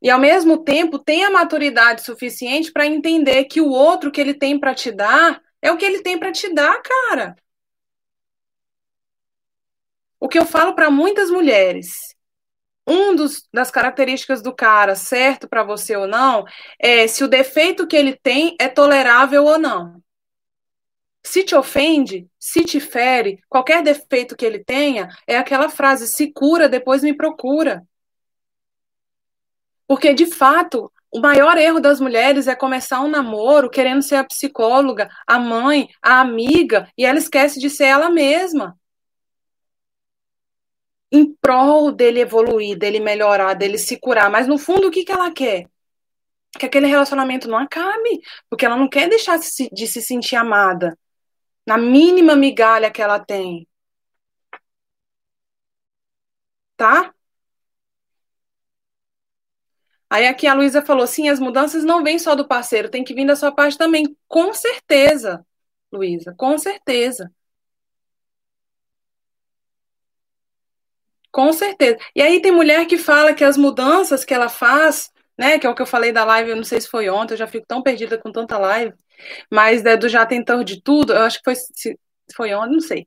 Speaker 1: E ao mesmo tempo, tenha maturidade suficiente para entender que o outro que ele tem para te dar é o que ele tem para te dar, cara. O que eu falo para muitas mulheres, um dos, das características do cara, certo para você ou não, é se o defeito que ele tem é tolerável ou não. Se te ofende, se te fere, qualquer defeito que ele tenha, é aquela frase: se cura, depois me procura. Porque, de fato, o maior erro das mulheres é começar um namoro querendo ser a psicóloga, a mãe, a amiga, e ela esquece de ser ela mesma. Em prol dele evoluir, dele melhorar, dele se curar. Mas, no fundo, o que, que ela quer? Que aquele relacionamento não acabe. Porque ela não quer deixar de se sentir amada na mínima migalha que ela tem. Tá? Aí aqui a Luísa falou: sim, as mudanças não vêm só do parceiro, tem que vir da sua parte também. Com certeza, Luísa, com certeza. Com certeza. E aí tem mulher que fala que as mudanças que ela faz, né, que é o que eu falei da live, eu não sei se foi ontem, eu já fico tão perdida com tanta live, mas é, do já tentou de tudo, eu acho que foi, foi ontem, não sei.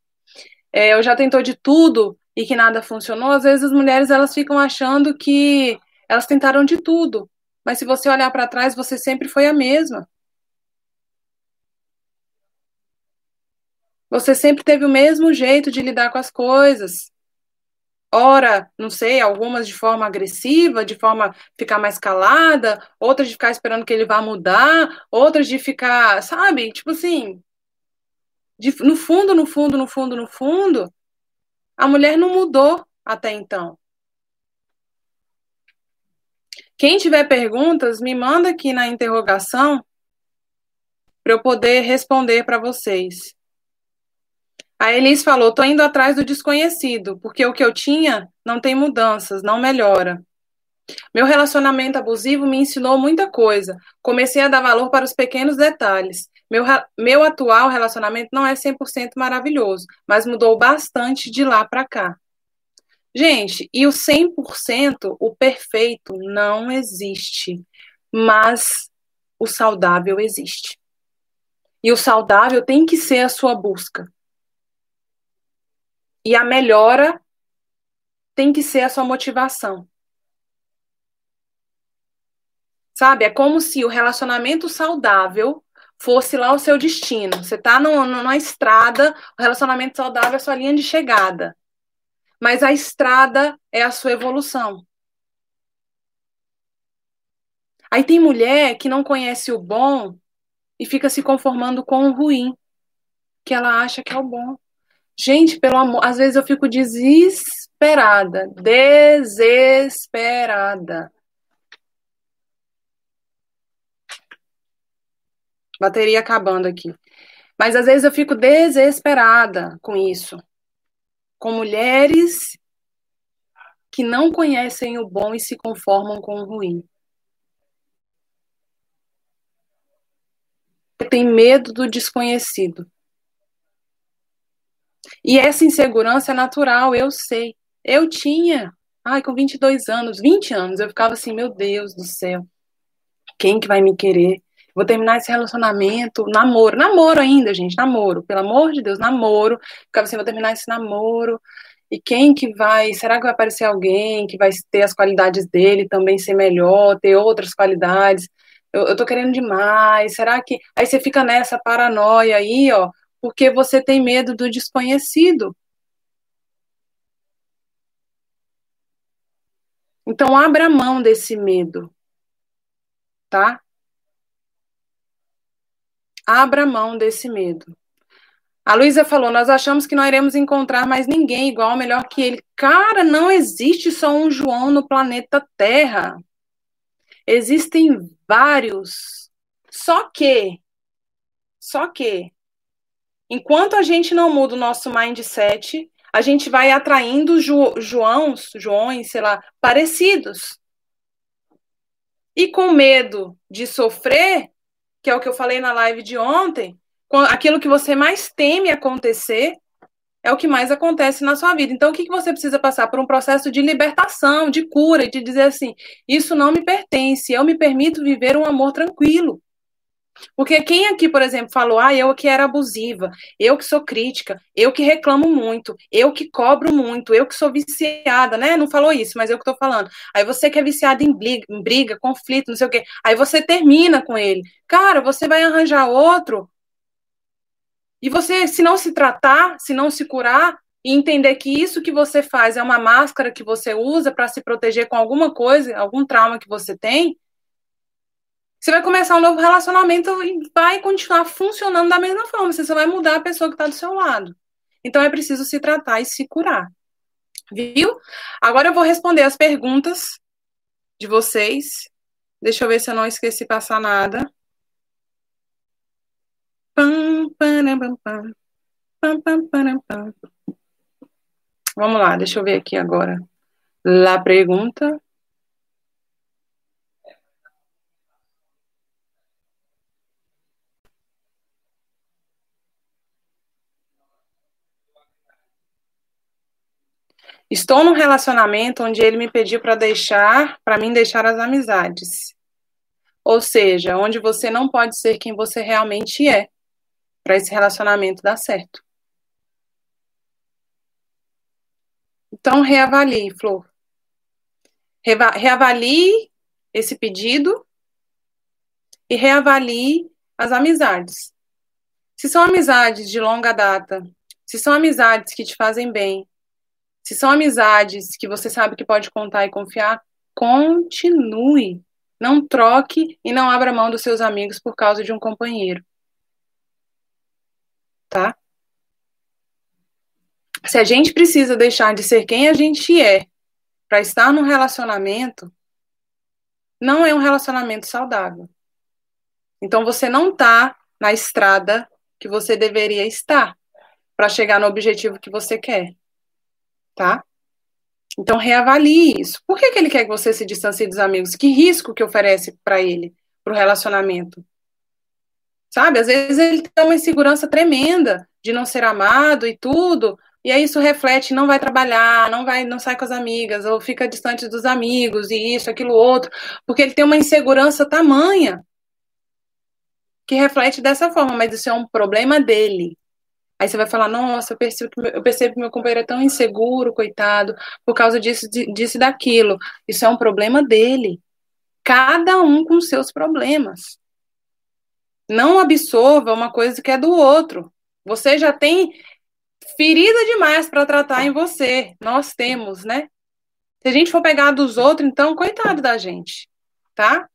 Speaker 1: É, eu já tentou de tudo e que nada funcionou, às vezes as mulheres elas ficam achando que elas tentaram de tudo, mas se você olhar para trás, você sempre foi a mesma. Você sempre teve o mesmo jeito de lidar com as coisas ora, não sei, algumas de forma agressiva, de forma ficar mais calada, outras de ficar esperando que ele vá mudar, outras de ficar, sabe, tipo assim, de, no fundo, no fundo, no fundo, no fundo, a mulher não mudou até então. Quem tiver perguntas, me manda aqui na interrogação para eu poder responder para vocês. A Elis falou: tô indo atrás do desconhecido, porque o que eu tinha não tem mudanças, não melhora. Meu relacionamento abusivo me ensinou muita coisa. Comecei a dar valor para os pequenos detalhes. Meu, meu atual relacionamento não é 100% maravilhoso, mas mudou bastante de lá para cá. Gente, e o 100%, o perfeito, não existe, mas o saudável existe. E o saudável tem que ser a sua busca. E a melhora tem que ser a sua motivação. Sabe? É como se o relacionamento saudável fosse lá o seu destino. Você está numa estrada, o relacionamento saudável é a sua linha de chegada. Mas a estrada é a sua evolução. Aí tem mulher que não conhece o bom e fica se conformando com o ruim, que ela acha que é o bom. Gente, pelo amor, às vezes eu fico desesperada, desesperada. Bateria acabando aqui. Mas às vezes eu fico desesperada com isso. Com mulheres que não conhecem o bom e se conformam com o ruim. Tem medo do desconhecido. E essa insegurança é natural, eu sei. Eu tinha, ai, com 22 anos, 20 anos, eu ficava assim, meu Deus do céu, quem que vai me querer? Vou terminar esse relacionamento, namoro, namoro ainda, gente, namoro, pelo amor de Deus, namoro. Ficava assim, vou terminar esse namoro. E quem que vai, será que vai aparecer alguém que vai ter as qualidades dele também ser melhor, ter outras qualidades? Eu, eu tô querendo demais, será que. Aí você fica nessa paranoia aí, ó, porque você tem medo do desconhecido. Então, abra mão desse medo, tá? Abra mão desse medo. A Luísa falou: Nós achamos que não iremos encontrar mais ninguém igual ou melhor que ele. Cara, não existe só um João no planeta Terra. Existem vários. Só que, só que, enquanto a gente não muda o nosso mindset, a gente vai atraindo jo Joãos, Joões, sei lá, parecidos. E com medo de sofrer, que é o que eu falei na live de ontem, aquilo que você mais teme acontecer é o que mais acontece na sua vida. Então, o que, você precisa passar? Por um processo de libertação, de cura, de dizer assim: isso não me pertence, eu me permito viver um amor tranquilo. Porque quem aqui, por exemplo, falou, ah, eu que era abusiva, eu que sou crítica, eu que reclamo muito, eu que cobro muito, eu que sou viciada, né? Não falou isso, mas eu que tô falando. Aí você que é viciado em briga, em briga, conflito, não sei o quê. Aí você termina com ele. Cara, você vai arranjar outro e você, se não se tratar, se não se curar, e entender que isso que você faz é uma máscara que você usa para se proteger com alguma coisa, algum trauma que você tem, você vai começar um novo relacionamento e vai continuar funcionando da mesma forma. Você só vai mudar a pessoa que está do seu lado. Então é preciso se tratar e se curar. Viu? Agora eu vou responder as perguntas de vocês. Deixa eu ver se eu não esqueci passar nada. Vamos lá, deixa eu ver aqui agora. La pergunta. Estou num relacionamento onde ele me pediu para deixar, para mim deixar as amizades. Ou seja, onde você não pode ser quem você realmente é para esse relacionamento dar certo. Então, reavalie, Flor. reavalie esse pedido e reavalie as amizades. Se são amizades de longa data, se são amizades que te fazem bem, se são amizades que você sabe que pode contar e confiar, continue. Não troque e não abra mão dos seus amigos por causa de um companheiro tá? Se a gente precisa deixar de ser quem a gente é para estar num relacionamento, não é um relacionamento saudável. Então você não está na estrada que você deveria estar para chegar no objetivo que você quer, tá? Então reavalie isso. Por que, que ele quer que você se distancie dos amigos? Que risco que oferece para ele, para o relacionamento? Sabe? Às vezes ele tem uma insegurança tremenda de não ser amado e tudo, e aí isso reflete, não vai trabalhar, não vai, não sai com as amigas, ou fica distante dos amigos, e isso, aquilo, outro, porque ele tem uma insegurança tamanha que reflete dessa forma, mas isso é um problema dele. Aí você vai falar, nossa, eu percebo que meu, eu percebo que meu companheiro é tão inseguro, coitado, por causa disso, disso e daquilo. Isso é um problema dele. Cada um com seus problemas. Não absorva uma coisa que é do outro. Você já tem ferida demais para tratar em você. Nós temos, né? Se a gente for pegar dos outros, então, coitado da gente, tá?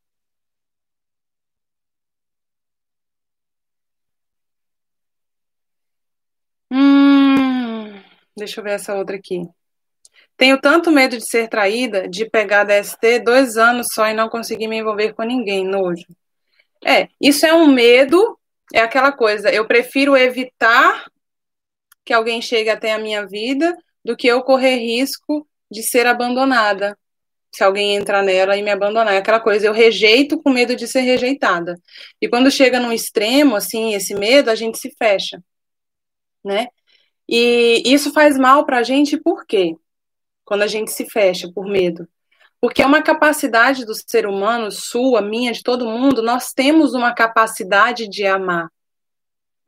Speaker 1: Deixa eu ver essa outra aqui. Tenho tanto medo de ser traída, de pegar DST dois anos só e não conseguir me envolver com ninguém, nojo. É, isso é um medo, é aquela coisa, eu prefiro evitar que alguém chegue até a minha vida do que eu correr risco de ser abandonada. Se alguém entrar nela e me abandonar, é aquela coisa, eu rejeito com medo de ser rejeitada. E quando chega num extremo, assim, esse medo, a gente se fecha, né? E isso faz mal pra gente por quê? Quando a gente se fecha por medo. Porque é uma capacidade do ser humano, sua, minha, de todo mundo, nós temos uma capacidade de amar,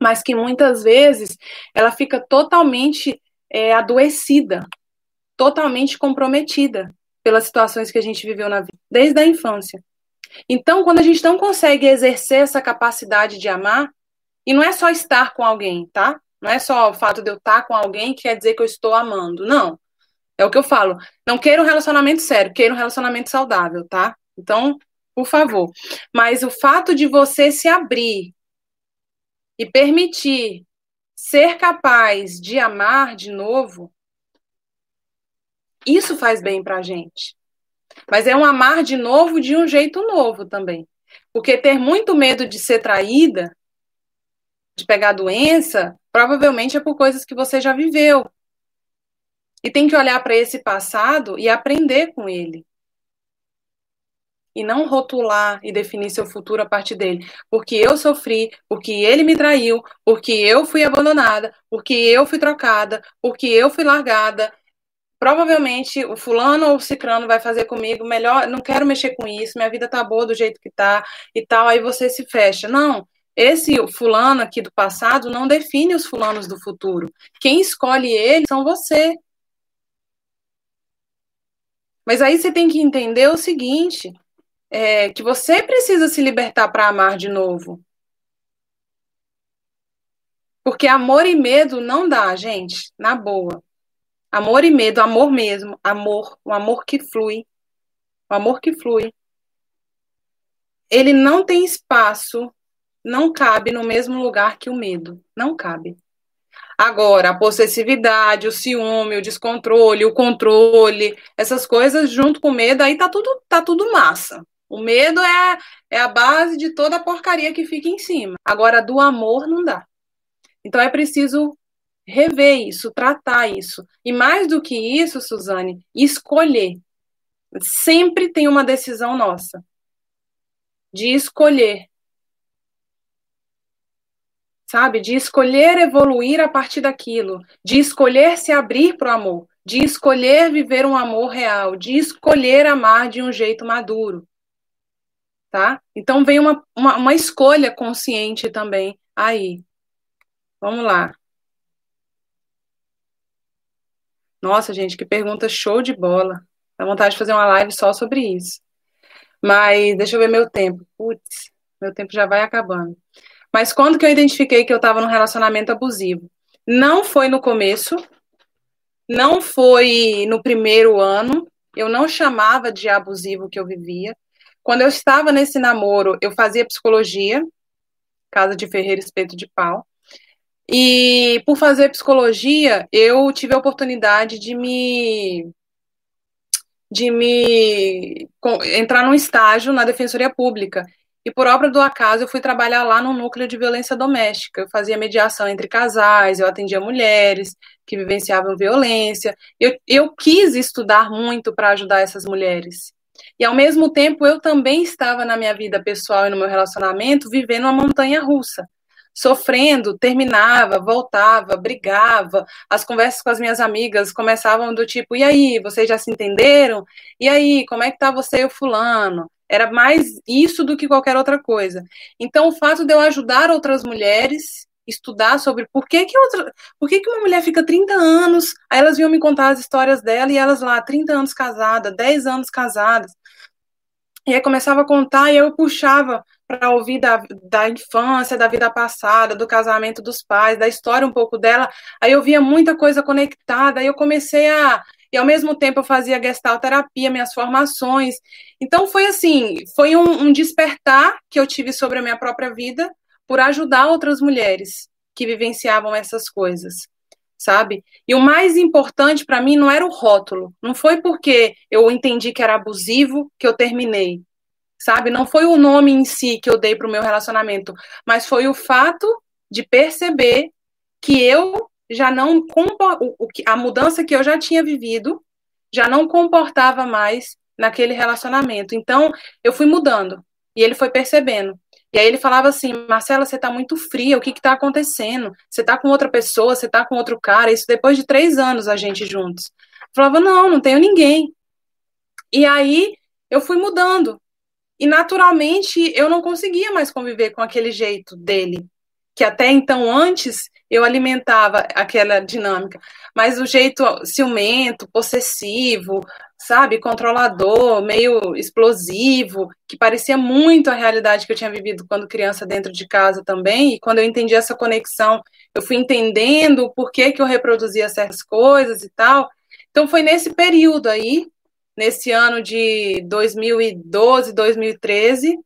Speaker 1: mas que muitas vezes ela fica totalmente é, adoecida, totalmente comprometida pelas situações que a gente viveu na vida, desde a infância. Então, quando a gente não consegue exercer essa capacidade de amar, e não é só estar com alguém, tá? Não é só o fato de eu estar com alguém que quer dizer que eu estou amando, não. É o que eu falo. Não queira um relacionamento sério, queira um relacionamento saudável, tá? Então, por favor. Mas o fato de você se abrir e permitir ser capaz de amar de novo, isso faz bem pra gente. Mas é um amar de novo de um jeito novo também. Porque ter muito medo de ser traída, de pegar doença, provavelmente é por coisas que você já viveu. E tem que olhar para esse passado e aprender com ele. E não rotular e definir seu futuro a partir dele. Porque eu sofri, porque ele me traiu, porque eu fui abandonada, porque eu fui trocada, porque eu fui largada, provavelmente o fulano ou o cicrano vai fazer comigo melhor, não quero mexer com isso, minha vida tá boa do jeito que tá e tal, aí você se fecha. Não, esse fulano aqui do passado não define os fulanos do futuro. Quem escolhe ele são você. Mas aí você tem que entender o seguinte, é, que você precisa se libertar para amar de novo. Porque amor e medo não dá, gente, na boa. Amor e medo, amor mesmo, amor, o amor que flui, o amor que flui. Ele não tem espaço, não cabe no mesmo lugar que o medo, não cabe. Agora, a possessividade, o ciúme, o descontrole, o controle, essas coisas junto com o medo, aí tá tudo, tá tudo massa. O medo é, é a base de toda a porcaria que fica em cima. Agora, do amor não dá. Então é preciso rever isso, tratar isso. E mais do que isso, Suzane, escolher. Sempre tem uma decisão nossa de escolher. Sabe? De escolher evoluir a partir daquilo, de escolher se abrir para o amor, de escolher viver um amor real, de escolher amar de um jeito maduro. Tá? Então vem uma, uma, uma escolha consciente também aí. Vamos lá. Nossa, gente, que pergunta show de bola. Dá vontade de fazer uma live só sobre isso. Mas deixa eu ver meu tempo. Putz, meu tempo já vai acabando. Mas quando que eu identifiquei que eu estava num relacionamento abusivo? Não foi no começo, não foi no primeiro ano, eu não chamava de abusivo que eu vivia. Quando eu estava nesse namoro, eu fazia psicologia, casa de Ferreira Espeto de Pau. E por fazer psicologia, eu tive a oportunidade de me de me entrar num estágio na Defensoria Pública. E por obra do acaso, eu fui trabalhar lá no núcleo de violência doméstica. Eu fazia mediação entre casais, eu atendia mulheres que vivenciavam violência. Eu, eu quis estudar muito para ajudar essas mulheres. E ao mesmo tempo, eu também estava na minha vida pessoal e no meu relacionamento vivendo uma montanha russa sofrendo, terminava, voltava, brigava. As conversas com as minhas amigas começavam do tipo: e aí, vocês já se entenderam? E aí, como é que tá você e o fulano? Era mais isso do que qualquer outra coisa. Então, o fato de eu ajudar outras mulheres estudar sobre por que que, outra, por que que uma mulher fica 30 anos, aí elas vinham me contar as histórias dela e elas lá, 30 anos casada, 10 anos casadas. E aí começava a contar e eu puxava para ouvir da, da infância, da vida passada, do casamento dos pais, da história um pouco dela. Aí eu via muita coisa conectada, aí eu comecei a. E ao mesmo tempo eu fazia gestalterapia, minhas formações. Então foi assim, foi um, um despertar que eu tive sobre a minha própria vida por ajudar outras mulheres que vivenciavam essas coisas sabe? E o mais importante para mim não era o rótulo, não foi porque eu entendi que era abusivo que eu terminei sabe? Não foi o nome em si que eu dei para o meu relacionamento, mas foi o fato de perceber que eu já não a mudança que eu já tinha vivido já não comportava mais naquele relacionamento. Então eu fui mudando e ele foi percebendo. E aí ele falava assim, Marcela, você está muito fria, o que está acontecendo? Você está com outra pessoa, você está com outro cara, isso depois de três anos a gente juntos. Eu falava, não, não tenho ninguém. E aí eu fui mudando. E naturalmente eu não conseguia mais conviver com aquele jeito dele, que até então antes eu alimentava aquela dinâmica, mas o jeito ciumento, possessivo, sabe, controlador, meio explosivo, que parecia muito a realidade que eu tinha vivido quando criança dentro de casa também, e quando eu entendi essa conexão, eu fui entendendo por que que eu reproduzia certas coisas e tal, Então foi nesse período aí, nesse ano de 2012, 2013,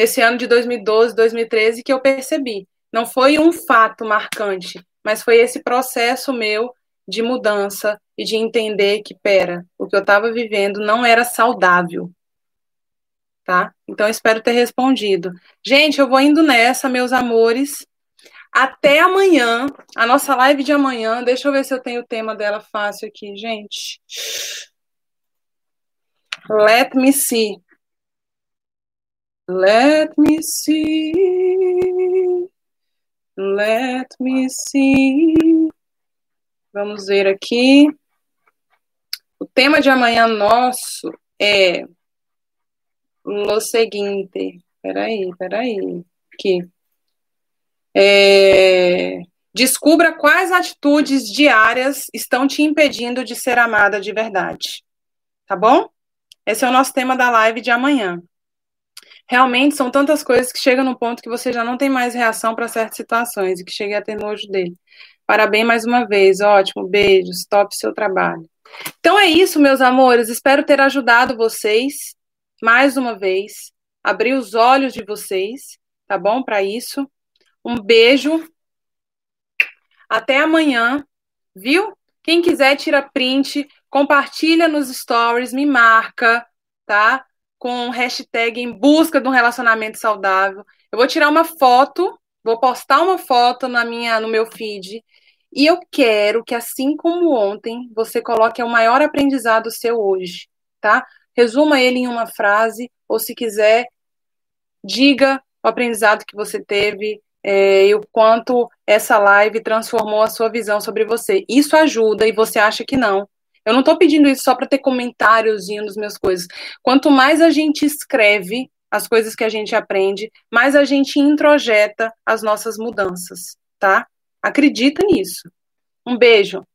Speaker 1: nesse ano de 2012, 2013 que eu percebi. Não foi um fato marcante, mas foi esse processo meu de mudança e de entender que, pera, o que eu estava vivendo não era saudável. Tá? Então, espero ter respondido. Gente, eu vou indo nessa, meus amores. Até amanhã, a nossa live de amanhã. Deixa eu ver se eu tenho o tema dela fácil aqui, gente. Let me see. Let me see. Let me see. Vamos ver aqui. O tema de amanhã nosso é o seguinte. Peraí, peraí. Aqui. É, descubra quais atitudes diárias estão te impedindo de ser amada de verdade. Tá bom? Esse é o nosso tema da live de amanhã. Realmente são tantas coisas que chegam no ponto que você já não tem mais reação para certas situações e que cheguei a ter nojo dele. Parabéns mais uma vez, ótimo, beijos, top seu trabalho. Então é isso, meus amores, espero ter ajudado vocês mais uma vez, abrir os olhos de vocês, tá bom? Para isso. Um beijo. Até amanhã, viu? Quem quiser, tira print, compartilha nos stories, me marca, tá? Com hashtag em busca de um relacionamento saudável. Eu vou tirar uma foto, vou postar uma foto na minha, no meu feed. E eu quero que, assim como ontem, você coloque o maior aprendizado seu hoje, tá? Resuma ele em uma frase, ou se quiser, diga o aprendizado que você teve, é, e o quanto essa live transformou a sua visão sobre você. Isso ajuda e você acha que não. Eu não estou pedindo isso só para ter comentáriozinho nos meus coisas. Quanto mais a gente escreve as coisas que a gente aprende, mais a gente introjeta as nossas mudanças, tá? Acredita nisso. Um beijo.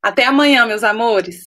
Speaker 1: Até amanhã, meus amores.